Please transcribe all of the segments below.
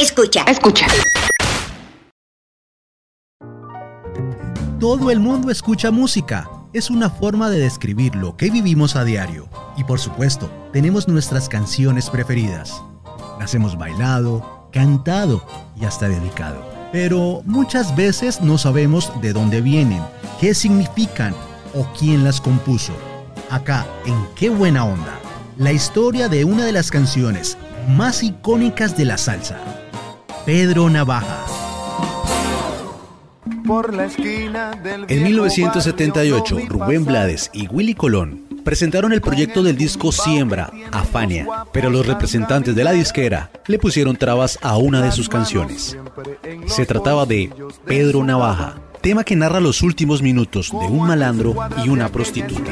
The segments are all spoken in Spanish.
Escucha, escucha. Todo el mundo escucha música. Es una forma de describir lo que vivimos a diario. Y por supuesto, tenemos nuestras canciones preferidas. Las hemos bailado, cantado y hasta dedicado. Pero muchas veces no sabemos de dónde vienen, qué significan o quién las compuso. Acá, en Qué buena onda, la historia de una de las canciones más icónicas de la salsa, Pedro Navaja. En 1978, Rubén Blades y Willy Colón presentaron el proyecto del disco Siembra, Afania, pero los representantes de la disquera le pusieron trabas a una de sus canciones. Se trataba de Pedro Navaja, tema que narra los últimos minutos de un malandro y una prostituta.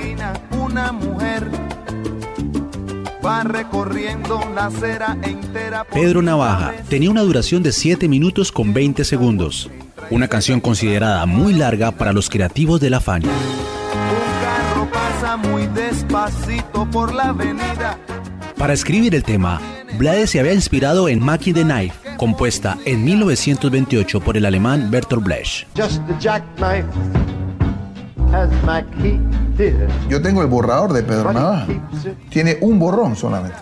Pedro Navaja tenía una duración de 7 minutos con 20 segundos, una canción considerada muy larga para los creativos de la Fania. Muy despacito por la avenida. Para escribir el tema, Blades se había inspirado en Mackie the Knife, compuesta en 1928 por el alemán Bertolt Brecht. Yo tengo el borrador de Pedro Navaja. Tiene un borrón solamente.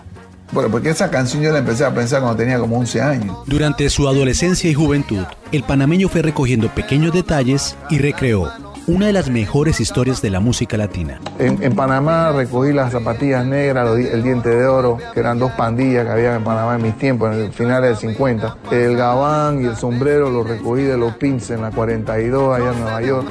Bueno, porque esa canción yo la empecé a pensar cuando tenía como 11 años. Durante su adolescencia y juventud, el panameño fue recogiendo pequeños detalles y recreó una de las mejores historias de la música latina. En, Panamá recogí las zapatillas negras, el diente de oro, que eran dos pandillas que había en Panamá en mis tiempos, en el finales del 50. El gabán y el sombrero los recogí de los Pins en la 42 allá en Nueva York.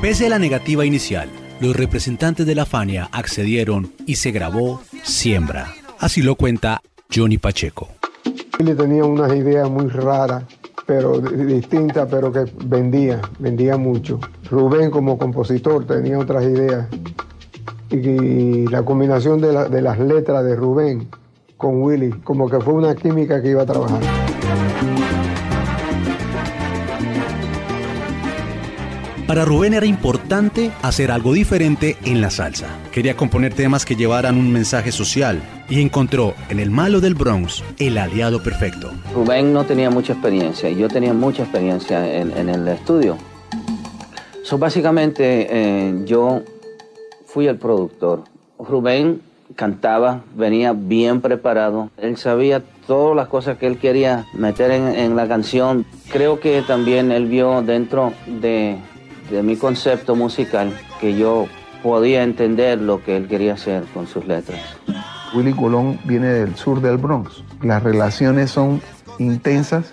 Pese a la negativa inicial, los representantes de la Fania accedieron y se grabó Siembra. Así lo cuenta Johnny Pacheco. Él tenía unas ideas muy raras, pero distintas, pero que vendía, vendía mucho. Rubén como compositor tenía otras ideas. Y, la combinación de, de las letras de Rubén con Willy, como que fue una química que iba a trabajar. Para Rubén era importante hacer algo diferente en la salsa. Quería componer temas que llevaran un mensaje social y encontró en el malo del Bronx el aliado perfecto. Rubén no tenía mucha experiencia y yo tenía mucha experiencia en, el estudio. So, básicamente eh, yo fui el productor. Rubén cantaba, venía bien preparado. Él sabía todas las cosas que él quería meter en la canción. Creo que también él vio dentro de de mi concepto musical que yo podía entender lo que él quería hacer con sus letras. Willy Colón viene del sur del Bronx. Las relaciones son intensas,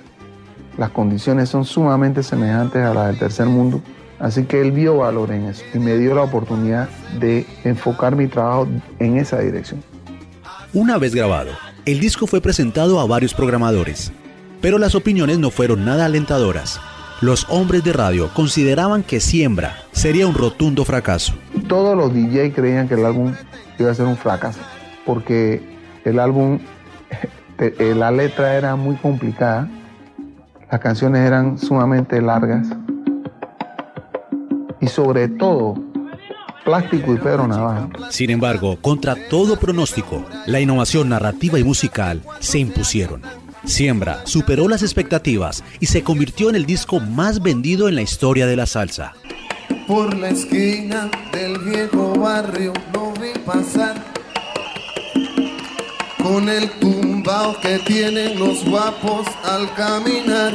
las condiciones son sumamente semejantes a las del tercer mundo. Así que él vio valor en eso y me dio la oportunidad de enfocar mi trabajo en esa dirección. Una vez grabado, el disco fue presentado a varios programadores, pero las opiniones no fueron nada alentadoras los hombres de radio consideraban que Siembra sería un rotundo fracaso. Todos los DJ creían que el álbum iba a ser un fracaso, porque el álbum, eh, la letra era muy complicada, las canciones eran sumamente largas y sobre todo Plástico y Pedro Navaja. Sin embargo, contra todo pronóstico, la innovación narrativa y musical se impusieron. Siembra superó las expectativas y se convirtió en el disco más vendido en la historia de la salsa. Por la esquina del viejo barrio lo vi pasar con el tumbao que tienen los guapos al caminar.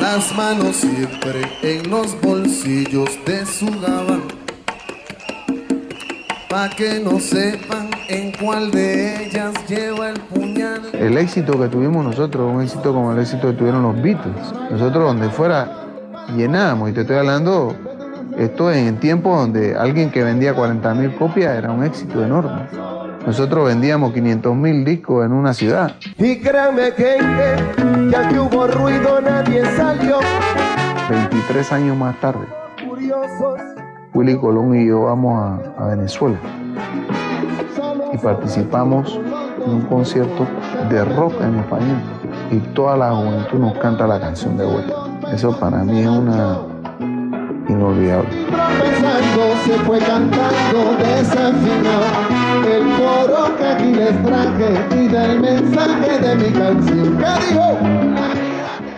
Las manos siempre en los bolsillos de su gabán, pa' que no sepan en cuál de ellas lleva el puñal. El éxito que tuvimos nosotros, un éxito como el éxito que tuvieron los Beatles. Nosotros donde fuera llenábamos, y te estoy hablando, esto en tiempos donde alguien que vendía 40 mil copias era un éxito enorme. Nosotros vendíamos 500 mil discos en una ciudad. Y créanme que, ya que hubo ruido nadie salió. 23 años más tarde, Willy Colón y yo vamos a Venezuela y participamos en un concierto de rock en español y toda la juventud nos canta la canción de vuelta. Eso para mí es una inolvidable. Coro que aquí les traje y del mensaje de mi canción. ¿Qué dijo?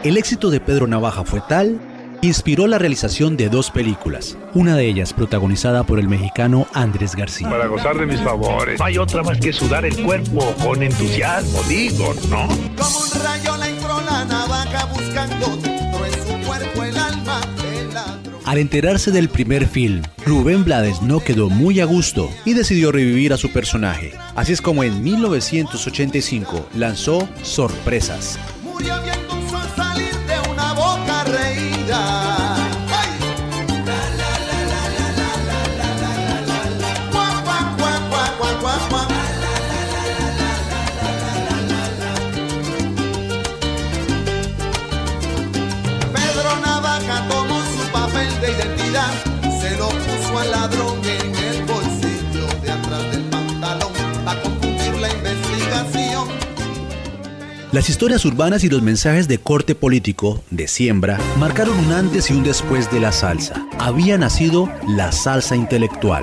El éxito de Pedro Navaja fue tal inspiró la realización de dos películas, una de ellas protagonizada por el mexicano Andrés García. Para gozar de mis favores, no hay otra más que sudar el cuerpo con entusiasmo, digo, ¿no? Como un rayo Al enterarse del primer film, Rubén Blades no quedó muy a gusto y decidió revivir a su personaje. Así es como en 1985 lanzó Sorpresas. Las historias urbanas y los mensajes de corte político, de siembra, marcaron un antes y un después de la salsa. Había nacido la salsa intelectual.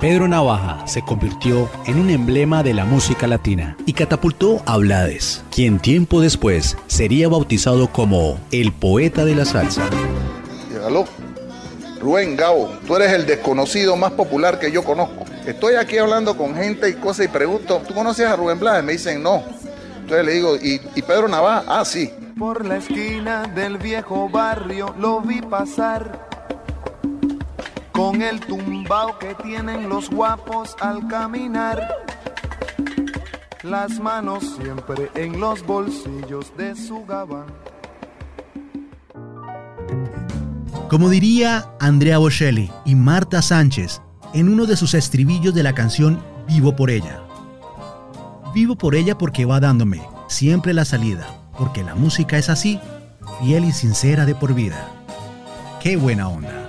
Pedro Navaja se convirtió en un emblema de la música latina y catapultó a Blades, quien tiempo después sería bautizado como el poeta de la salsa. Aló, Rubén Gabo, tú eres el desconocido más popular que yo conozco. Estoy aquí hablando con gente y cosas y pregunto, ¿tú conoces a Rubén Blades? Me dicen no. Entonces le digo, ¿y, y Pedro Navaja? Ah, sí. Por la esquina del viejo barrio lo vi pasar con el tumbao que tienen los guapos al caminar. Las manos siempre en los bolsillos de su gabán. Como diría Andrea Bocelli y Marta Sánchez en uno de sus estribillos de la canción Vivo por ella. Vivo por ella porque va dándome siempre la salida, porque la música es así, fiel y sincera de por vida. ¡Qué buena onda!